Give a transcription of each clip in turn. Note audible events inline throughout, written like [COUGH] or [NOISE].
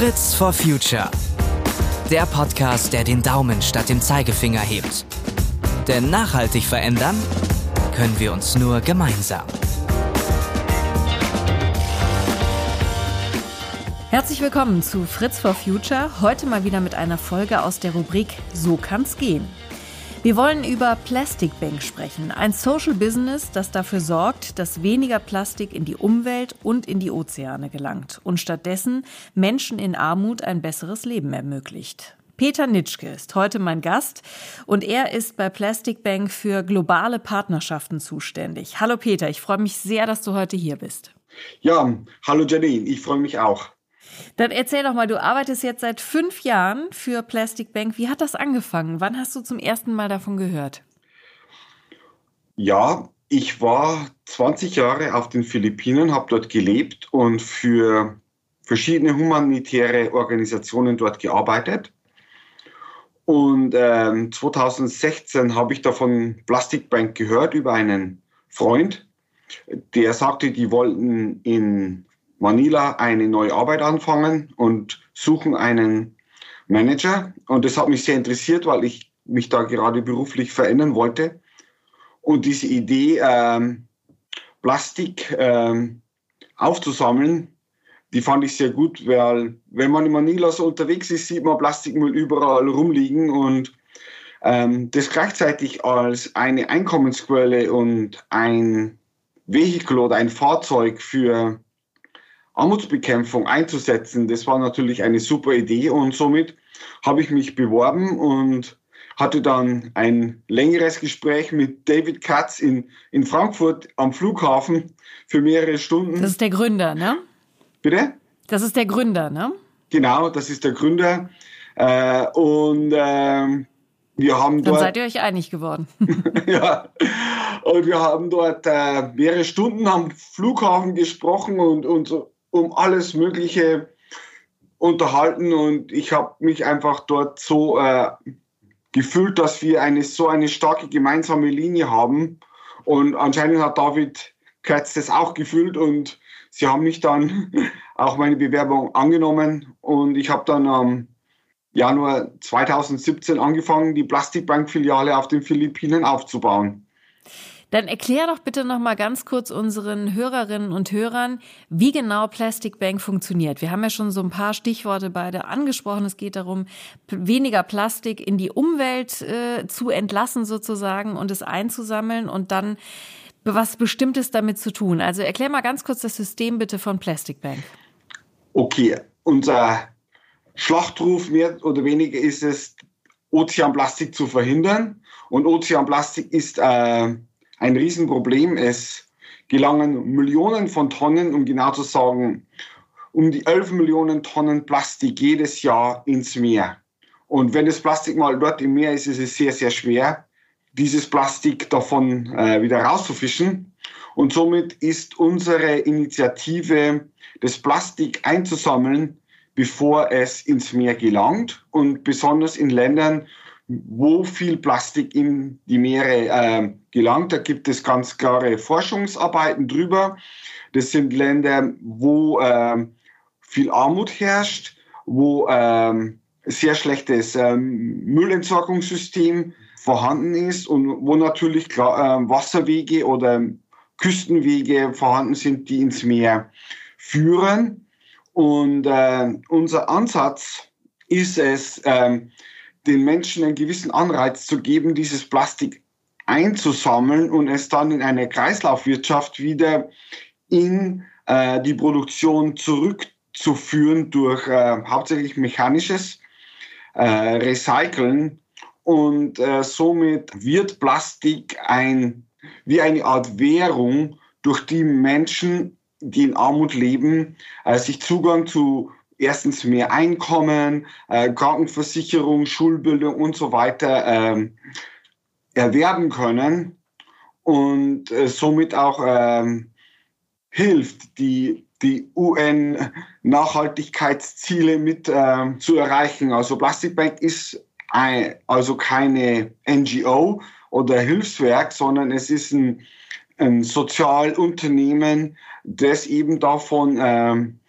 Fritz for Future. Der Podcast, der den Daumen statt dem Zeigefinger hebt. Denn nachhaltig verändern können wir uns nur gemeinsam. Herzlich willkommen zu Fritz for Future. Heute mal wieder mit einer Folge aus der Rubrik So kann's gehen. Wir wollen über Plastic Bank sprechen, ein Social Business, das dafür sorgt, dass weniger Plastik in die Umwelt und in die Ozeane gelangt und stattdessen Menschen in Armut ein besseres Leben ermöglicht. Peter Nitschke ist heute mein Gast und er ist bei Plastic Bank für globale Partnerschaften zuständig. Hallo Peter, ich freue mich sehr, dass du heute hier bist. Ja, hallo Janine, ich freue mich auch. Dann erzähl doch mal, du arbeitest jetzt seit fünf Jahren für Plastic Bank. Wie hat das angefangen? Wann hast du zum ersten Mal davon gehört? Ja, ich war 20 Jahre auf den Philippinen, habe dort gelebt und für verschiedene humanitäre Organisationen dort gearbeitet. Und ähm, 2016 habe ich davon Plastic Bank gehört über einen Freund, der sagte, die wollten in Manila eine neue Arbeit anfangen und suchen einen Manager. Und das hat mich sehr interessiert, weil ich mich da gerade beruflich verändern wollte. Und diese Idee, ähm, Plastik ähm, aufzusammeln, die fand ich sehr gut, weil wenn man in Manila so unterwegs ist, sieht man Plastikmüll überall rumliegen und ähm, das gleichzeitig als eine Einkommensquelle und ein Vehikel oder ein Fahrzeug für Armutsbekämpfung einzusetzen, das war natürlich eine super Idee und somit habe ich mich beworben und hatte dann ein längeres Gespräch mit David Katz in, in Frankfurt am Flughafen für mehrere Stunden. Das ist der Gründer, ne? Bitte? Das ist der Gründer, ne? Genau, das ist der Gründer. Äh, und äh, wir haben dort. Dann seid ihr euch einig geworden. [LAUGHS] ja. Und wir haben dort äh, mehrere Stunden am Flughafen gesprochen und, und so um alles Mögliche unterhalten und ich habe mich einfach dort so äh, gefühlt, dass wir eine so eine starke gemeinsame Linie haben und anscheinend hat David Katz das auch gefühlt und sie haben mich dann [LAUGHS] auch meine Bewerbung angenommen und ich habe dann am Januar 2017 angefangen, die Plastikbank-Filiale auf den Philippinen aufzubauen. Dann erklär doch bitte noch mal ganz kurz unseren Hörerinnen und Hörern, wie genau Plastic Bank funktioniert. Wir haben ja schon so ein paar Stichworte beide angesprochen. Es geht darum, weniger Plastik in die Umwelt äh, zu entlassen sozusagen und es einzusammeln und dann was Bestimmtes damit zu tun. Also erklär mal ganz kurz das System bitte von Plastic Bank. Okay, unser Schlachtruf mehr oder weniger ist es, Ozeanplastik zu verhindern. Und Ozeanplastik ist äh, ein Riesenproblem. Es gelangen Millionen von Tonnen, um genau zu sagen, um die 11 Millionen Tonnen Plastik jedes Jahr ins Meer. Und wenn das Plastik mal dort im Meer ist, ist es sehr, sehr schwer, dieses Plastik davon äh, wieder rauszufischen. Und somit ist unsere Initiative, das Plastik einzusammeln, bevor es ins Meer gelangt. Und besonders in Ländern, wo viel Plastik in die Meere äh, gelangt. Da gibt es ganz klare Forschungsarbeiten drüber. Das sind Länder, wo äh, viel Armut herrscht, wo äh, sehr schlechtes ähm, Müllentsorgungssystem vorhanden ist und wo natürlich klar, äh, Wasserwege oder Küstenwege vorhanden sind, die ins Meer führen. Und äh, unser Ansatz ist es, ähm, den Menschen einen gewissen Anreiz zu geben, dieses Plastik einzusammeln und es dann in eine Kreislaufwirtschaft wieder in äh, die Produktion zurückzuführen durch äh, hauptsächlich mechanisches äh, Recyceln. Und äh, somit wird Plastik ein, wie eine Art Währung, durch die Menschen, die in Armut leben, äh, sich Zugang zu erstens mehr Einkommen, äh, Krankenversicherung, Schulbildung und so weiter ähm, erwerben können und äh, somit auch ähm, hilft, die, die UN-Nachhaltigkeitsziele mit äh, zu erreichen. Also Plastic Bank ist ein, also keine NGO oder Hilfswerk, sondern es ist ein, ein Sozialunternehmen, das eben davon ähm,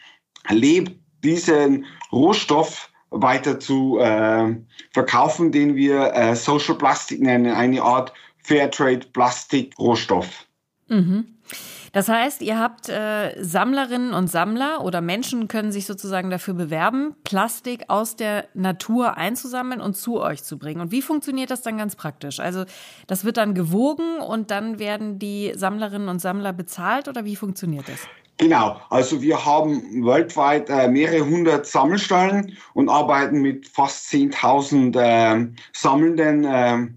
lebt, diesen Rohstoff weiter zu äh, verkaufen, den wir äh, Social Plastic nennen, eine Art Fairtrade Plastik Rohstoff. Mhm. Das heißt, ihr habt äh, Sammlerinnen und Sammler oder Menschen können sich sozusagen dafür bewerben, Plastik aus der Natur einzusammeln und zu euch zu bringen. Und wie funktioniert das dann ganz praktisch? Also das wird dann gewogen und dann werden die Sammlerinnen und Sammler bezahlt oder wie funktioniert das? Genau, also wir haben weltweit äh, mehrere hundert Sammelstellen und arbeiten mit fast 10.000 äh, Sammelnden äh,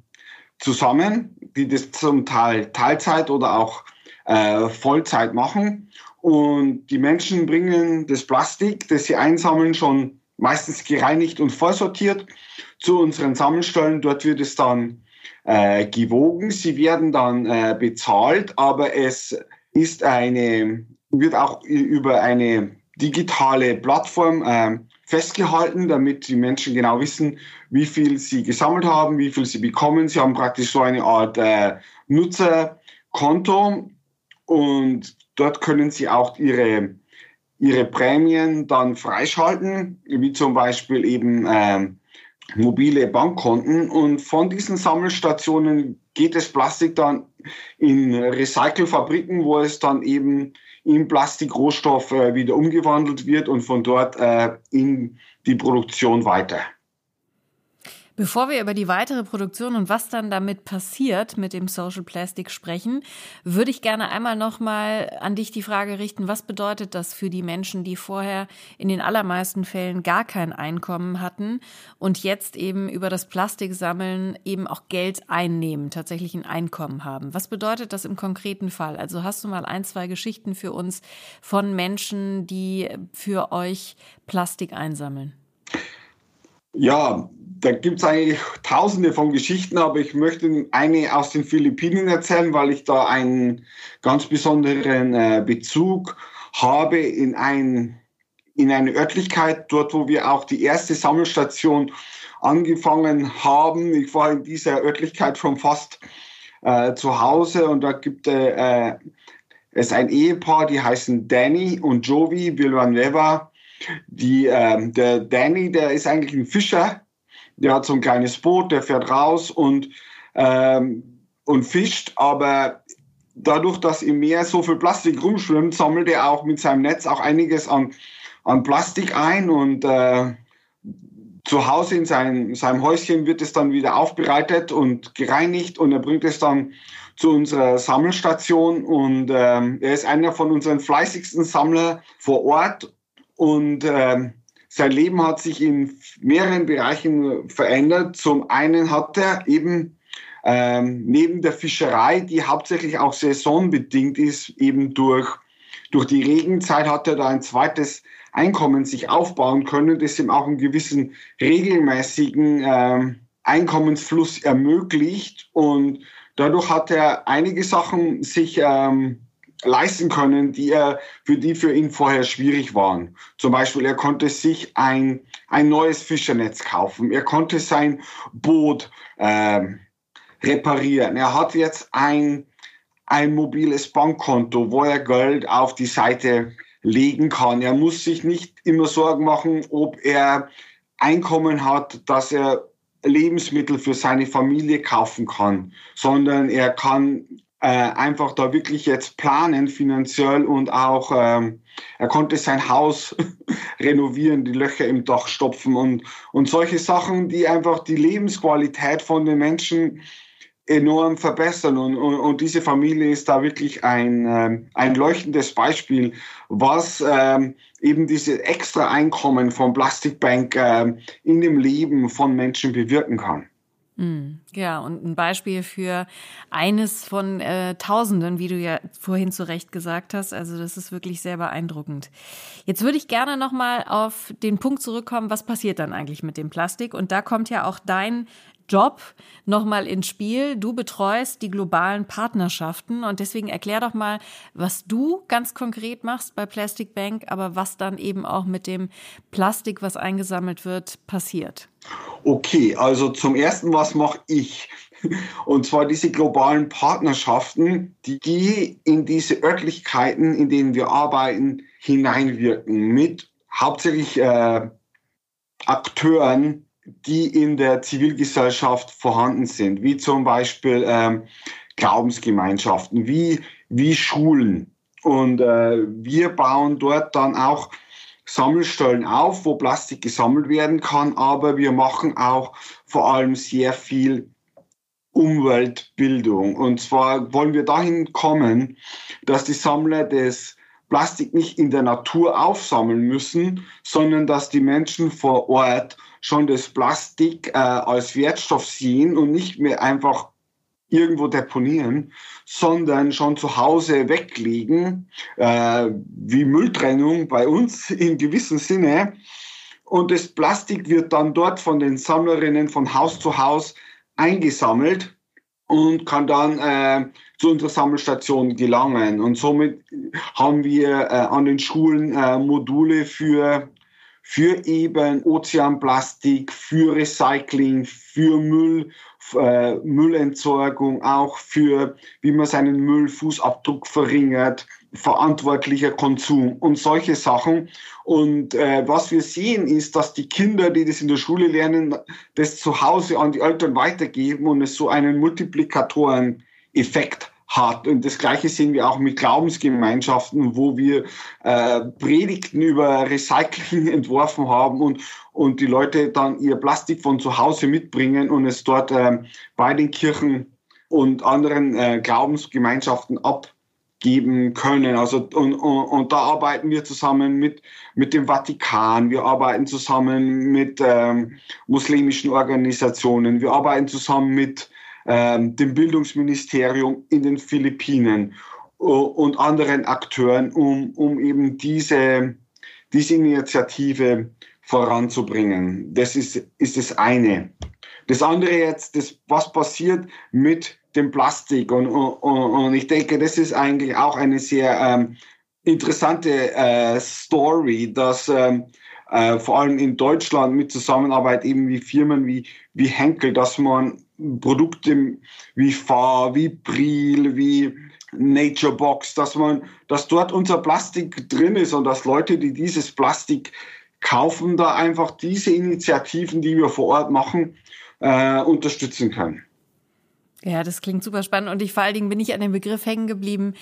zusammen, die das zum Teil Teilzeit oder auch äh, Vollzeit machen. Und die Menschen bringen das Plastik, das sie einsammeln, schon meistens gereinigt und vorsortiert zu unseren Sammelstellen. Dort wird es dann äh, gewogen. Sie werden dann äh, bezahlt, aber es ist eine, wird auch über eine digitale Plattform äh, festgehalten, damit die Menschen genau wissen, wie viel sie gesammelt haben, wie viel sie bekommen. Sie haben praktisch so eine Art äh, Nutzerkonto und dort können Sie auch Ihre, Ihre Prämien dann freischalten, wie zum Beispiel eben äh, mobile Bankkonten. Und von diesen Sammelstationen geht das Plastik dann in Recycelfabriken, wo es dann eben in Plastikrohstoff äh, wieder umgewandelt wird und von dort äh, in die Produktion weiter. Bevor wir über die weitere Produktion und was dann damit passiert mit dem Social Plastic sprechen, würde ich gerne einmal nochmal an dich die Frage richten, was bedeutet das für die Menschen, die vorher in den allermeisten Fällen gar kein Einkommen hatten und jetzt eben über das Plastiksammeln eben auch Geld einnehmen, tatsächlich ein Einkommen haben? Was bedeutet das im konkreten Fall? Also hast du mal ein, zwei Geschichten für uns von Menschen, die für euch Plastik einsammeln? Ja, da gibt es eigentlich tausende von Geschichten, aber ich möchte eine aus den Philippinen erzählen, weil ich da einen ganz besonderen äh, Bezug habe in, ein, in eine Örtlichkeit, dort wo wir auch die erste Sammelstation angefangen haben. Ich war in dieser Örtlichkeit schon fast äh, zu Hause und da gibt äh, es ein Ehepaar, die heißen Danny und Jovi Villanueva. Die, äh, der Danny, der ist eigentlich ein Fischer der hat so ein kleines Boot, der fährt raus und, ähm, und fischt, aber dadurch, dass im Meer so viel Plastik rumschwimmt, sammelt er auch mit seinem Netz auch einiges an, an Plastik ein und äh, zu Hause in seinem, seinem Häuschen wird es dann wieder aufbereitet und gereinigt und er bringt es dann zu unserer Sammelstation und ähm, er ist einer von unseren fleißigsten Sammler vor Ort und ähm, sein Leben hat sich in mehreren Bereichen verändert. Zum einen hat er eben ähm, neben der Fischerei, die hauptsächlich auch saisonbedingt ist, eben durch, durch die Regenzeit hat er da ein zweites Einkommen sich aufbauen können, das ihm auch einen gewissen regelmäßigen ähm, Einkommensfluss ermöglicht. Und dadurch hat er einige Sachen sich ähm, leisten können, die er, für die für ihn vorher schwierig waren. Zum Beispiel, er konnte sich ein, ein neues Fischernetz kaufen. Er konnte sein Boot äh, reparieren. Er hat jetzt ein, ein mobiles Bankkonto, wo er Geld auf die Seite legen kann. Er muss sich nicht immer Sorgen machen, ob er Einkommen hat, dass er Lebensmittel für seine Familie kaufen kann, sondern er kann äh, einfach da wirklich jetzt planen finanziell und auch ähm, er konnte sein Haus [LAUGHS] renovieren, die Löcher im Dach stopfen und, und solche Sachen, die einfach die Lebensqualität von den Menschen enorm verbessern. Und, und, und diese Familie ist da wirklich ein, ähm, ein leuchtendes Beispiel, was ähm, eben diese extra Einkommen von Plastikbank ähm, in dem Leben von Menschen bewirken kann. Hm, ja, und ein Beispiel für eines von äh, Tausenden, wie du ja vorhin zu Recht gesagt hast. Also das ist wirklich sehr beeindruckend. Jetzt würde ich gerne nochmal auf den Punkt zurückkommen, was passiert dann eigentlich mit dem Plastik? Und da kommt ja auch dein Job nochmal ins Spiel. Du betreust die globalen Partnerschaften und deswegen erklär doch mal, was du ganz konkret machst bei Plastic Bank, aber was dann eben auch mit dem Plastik, was eingesammelt wird, passiert. Okay, also zum ersten, was mache ich? [LAUGHS] Und zwar diese globalen Partnerschaften, die in diese Örtlichkeiten, in denen wir arbeiten, hineinwirken mit hauptsächlich äh, Akteuren, die in der Zivilgesellschaft vorhanden sind, wie zum Beispiel ähm, Glaubensgemeinschaften, wie, wie Schulen. Und äh, wir bauen dort dann auch Sammelstellen auf, wo Plastik gesammelt werden kann, aber wir machen auch vor allem sehr viel Umweltbildung. Und zwar wollen wir dahin kommen, dass die Sammler das Plastik nicht in der Natur aufsammeln müssen, sondern dass die Menschen vor Ort schon das Plastik äh, als Wertstoff sehen und nicht mehr einfach irgendwo deponieren, sondern schon zu Hause weglegen, äh, wie Mülltrennung bei uns [LAUGHS] in gewissem Sinne. Und das Plastik wird dann dort von den Sammlerinnen von Haus zu Haus eingesammelt und kann dann äh, zu unserer Sammelstation gelangen. Und somit haben wir äh, an den Schulen äh, Module für für eben Ozeanplastik, für Recycling, für Müll, äh, Müllentsorgung, auch für, wie man seinen Müllfußabdruck verringert, verantwortlicher Konsum und solche Sachen. Und äh, was wir sehen ist, dass die Kinder, die das in der Schule lernen, das zu Hause an die Eltern weitergeben und es so einen Multiplikatoren-Effekt hat. Und das Gleiche sehen wir auch mit Glaubensgemeinschaften, wo wir äh, Predigten über Recycling [LAUGHS] entworfen haben und, und die Leute dann ihr Plastik von zu Hause mitbringen und es dort äh, bei den Kirchen und anderen äh, Glaubensgemeinschaften abgeben können. Also und, und, und da arbeiten wir zusammen mit mit dem Vatikan. Wir arbeiten zusammen mit ähm, muslimischen Organisationen. Wir arbeiten zusammen mit ähm, dem Bildungsministerium in den Philippinen und anderen Akteuren, um, um eben diese, diese Initiative voranzubringen. Das ist, ist das eine. Das andere jetzt, das, was passiert mit dem Plastik. Und, und, und ich denke, das ist eigentlich auch eine sehr ähm, interessante äh, Story, dass ähm, äh, vor allem in Deutschland mit Zusammenarbeit eben wie Firmen wie, wie Henkel, dass man Produkte wie Fahr, wie Bril, wie Nature Box, dass man, dass dort unser Plastik drin ist und dass Leute, die dieses Plastik kaufen, da einfach diese Initiativen, die wir vor Ort machen, äh, unterstützen können. Ja, das klingt super spannend und ich vor allen Dingen bin ich an dem Begriff hängen geblieben.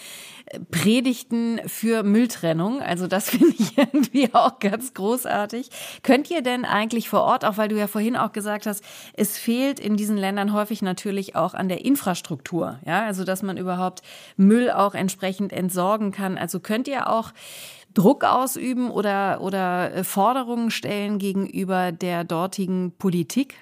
Äh, Predigten für Mülltrennung. Also das [LAUGHS] finde ich irgendwie auch ganz großartig. Könnt ihr denn eigentlich vor Ort, auch weil du ja vorhin auch gesagt hast, es fehlt in diesen Ländern häufig natürlich auch an der Infrastruktur. Ja, also dass man überhaupt Müll auch entsprechend entsorgen kann. Also könnt ihr auch Druck ausüben oder, oder äh, Forderungen stellen gegenüber der dortigen Politik?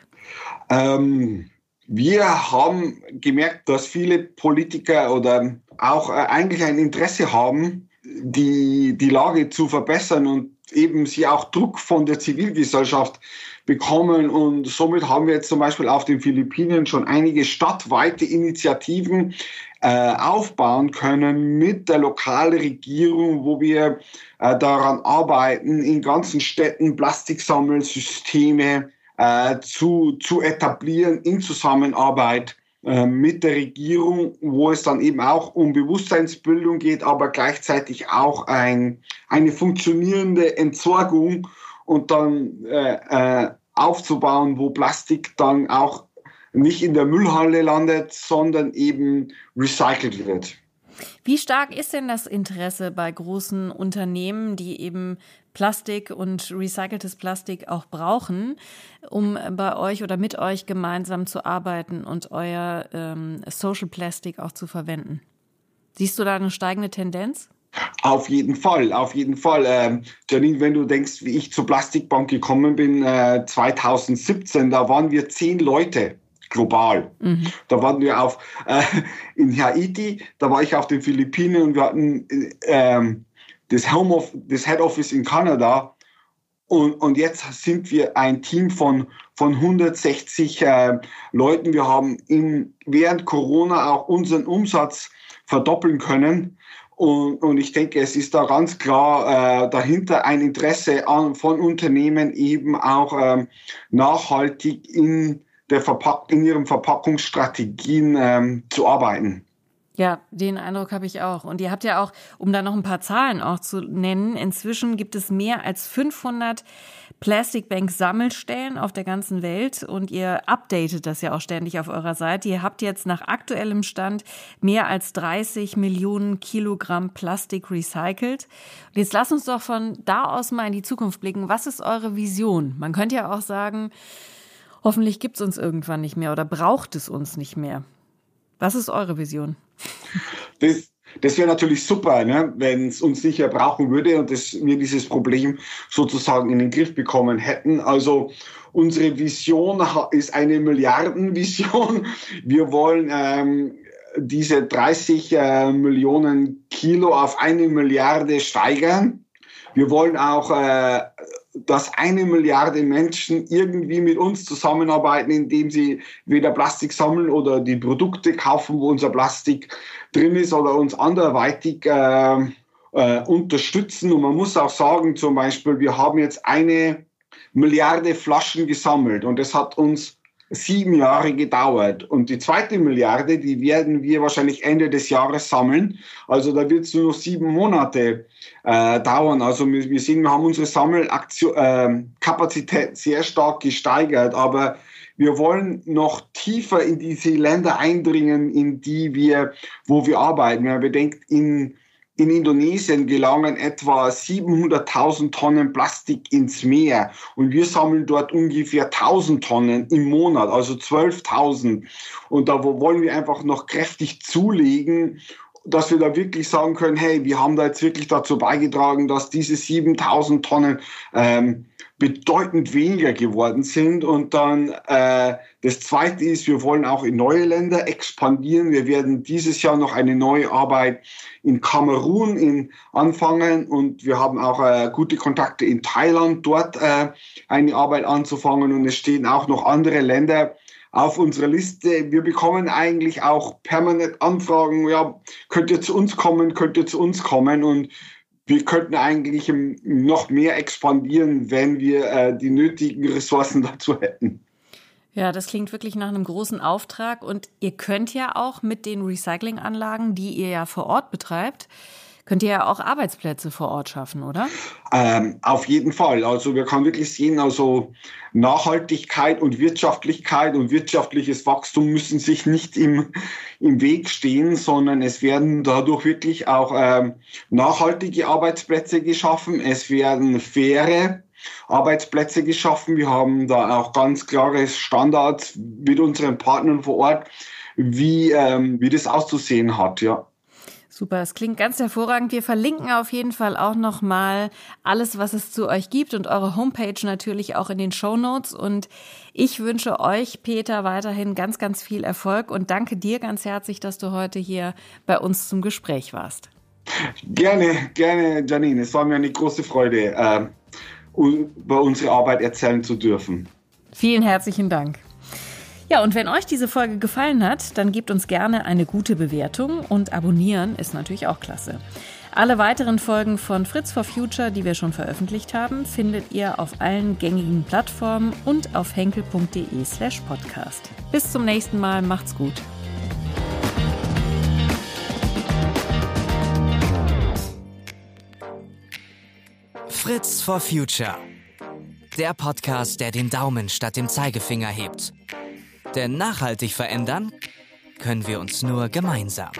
Ähm wir haben gemerkt, dass viele Politiker oder auch äh, eigentlich ein Interesse haben, die, die Lage zu verbessern und eben sie auch Druck von der Zivilgesellschaft bekommen. Und somit haben wir jetzt zum Beispiel auf den Philippinen schon einige stadtweite Initiativen äh, aufbauen können mit der lokalen Regierung, wo wir äh, daran arbeiten, in ganzen Städten Plastiksammelsysteme äh, zu, zu etablieren in Zusammenarbeit äh, mit der Regierung, wo es dann eben auch um Bewusstseinsbildung geht, aber gleichzeitig auch ein, eine funktionierende Entsorgung und dann äh, äh, aufzubauen, wo Plastik dann auch nicht in der Müllhalle landet, sondern eben recycelt wird. Wie stark ist denn das Interesse bei großen Unternehmen, die eben Plastik und recyceltes Plastik auch brauchen, um bei euch oder mit euch gemeinsam zu arbeiten und euer ähm, Social Plastic auch zu verwenden? Siehst du da eine steigende Tendenz? Auf jeden Fall, auf jeden Fall. Ähm, Janine, wenn du denkst, wie ich zur Plastikbank gekommen bin, äh, 2017, da waren wir zehn Leute global. Mhm. Da waren wir auf äh, in Haiti, da war ich auf den Philippinen und wir hatten äh, das, Home of, das Head Office in Kanada. Und, und jetzt sind wir ein Team von, von 160 äh, Leuten. Wir haben in, während Corona auch unseren Umsatz verdoppeln können. Und, und ich denke, es ist da ganz klar äh, dahinter ein Interesse an, von Unternehmen eben auch ähm, nachhaltig in, der Verpack in ihren Verpackungsstrategien ähm, zu arbeiten. Ja, den Eindruck habe ich auch. Und ihr habt ja auch, um da noch ein paar Zahlen auch zu nennen, inzwischen gibt es mehr als 500 Plastic Bank Sammelstellen auf der ganzen Welt und ihr updatet das ja auch ständig auf eurer Seite. Ihr habt jetzt nach aktuellem Stand mehr als 30 Millionen Kilogramm Plastik recycelt. Und jetzt lasst uns doch von da aus mal in die Zukunft blicken. Was ist eure Vision? Man könnte ja auch sagen, hoffentlich gibt es uns irgendwann nicht mehr oder braucht es uns nicht mehr. Was ist eure Vision? Das, das wäre natürlich super, ne, wenn es uns nicht mehr brauchen würde und dass wir dieses Problem sozusagen in den Griff bekommen hätten. Also unsere Vision ist eine Milliardenvision. Wir wollen ähm, diese 30 äh, Millionen Kilo auf eine Milliarde steigern. Wir wollen auch äh, dass eine Milliarde Menschen irgendwie mit uns zusammenarbeiten, indem sie weder Plastik sammeln oder die Produkte kaufen, wo unser Plastik drin ist oder uns anderweitig äh, äh, unterstützen. Und man muss auch sagen, zum Beispiel, wir haben jetzt eine Milliarde Flaschen gesammelt und es hat uns sieben Jahre gedauert. Und die zweite Milliarde, die werden wir wahrscheinlich Ende des Jahres sammeln. Also da wird es nur noch sieben Monate äh, dauern. Also wir, wir sehen, wir haben unsere Sammelkapazität äh, sehr stark gesteigert, aber wir wollen noch tiefer in diese Länder eindringen, in die wir, wo wir arbeiten. Wenn man bedenkt, in in Indonesien gelangen etwa 700.000 Tonnen Plastik ins Meer und wir sammeln dort ungefähr 1000 Tonnen im Monat, also 12.000. Und da wollen wir einfach noch kräftig zulegen, dass wir da wirklich sagen können, hey, wir haben da jetzt wirklich dazu beigetragen, dass diese 7000 Tonnen ähm, bedeutend weniger geworden sind. Und dann äh, das Zweite ist, wir wollen auch in neue Länder expandieren. Wir werden dieses Jahr noch eine neue Arbeit in Kamerun in, anfangen und wir haben auch äh, gute Kontakte in Thailand, dort äh, eine Arbeit anzufangen. Und es stehen auch noch andere Länder auf unserer Liste. Wir bekommen eigentlich auch permanent Anfragen, ja, könnt ihr zu uns kommen, könnt ihr zu uns kommen und wir könnten eigentlich noch mehr expandieren, wenn wir äh, die nötigen Ressourcen [LAUGHS] dazu hätten. Ja, das klingt wirklich nach einem großen Auftrag und ihr könnt ja auch mit den Recyclinganlagen, die ihr ja vor Ort betreibt, könnt ihr ja auch Arbeitsplätze vor Ort schaffen, oder? Ähm, auf jeden Fall. Also wir können wirklich sehen, also Nachhaltigkeit und Wirtschaftlichkeit und wirtschaftliches Wachstum müssen sich nicht im, im Weg stehen, sondern es werden dadurch wirklich auch ähm, nachhaltige Arbeitsplätze geschaffen. Es werden faire Arbeitsplätze geschaffen. Wir haben da auch ganz klare Standards mit unseren Partnern vor Ort, wie, ähm, wie das auszusehen hat, ja. Super, es klingt ganz hervorragend. Wir verlinken auf jeden Fall auch nochmal alles, was es zu euch gibt und eure Homepage natürlich auch in den Show Notes. Und ich wünsche euch, Peter, weiterhin ganz, ganz viel Erfolg und danke dir ganz herzlich, dass du heute hier bei uns zum Gespräch warst. Gerne, gerne, Janine. Es war mir eine große Freude, äh, über unsere Arbeit erzählen zu dürfen. Vielen herzlichen Dank. Ja, und wenn euch diese Folge gefallen hat, dann gebt uns gerne eine gute Bewertung und abonnieren ist natürlich auch klasse. Alle weiteren Folgen von Fritz for Future, die wir schon veröffentlicht haben, findet ihr auf allen gängigen Plattformen und auf henkel.de/slash podcast. Bis zum nächsten Mal, macht's gut. Fritz for Future. Der Podcast, der den Daumen statt dem Zeigefinger hebt. Denn nachhaltig verändern können wir uns nur gemeinsam.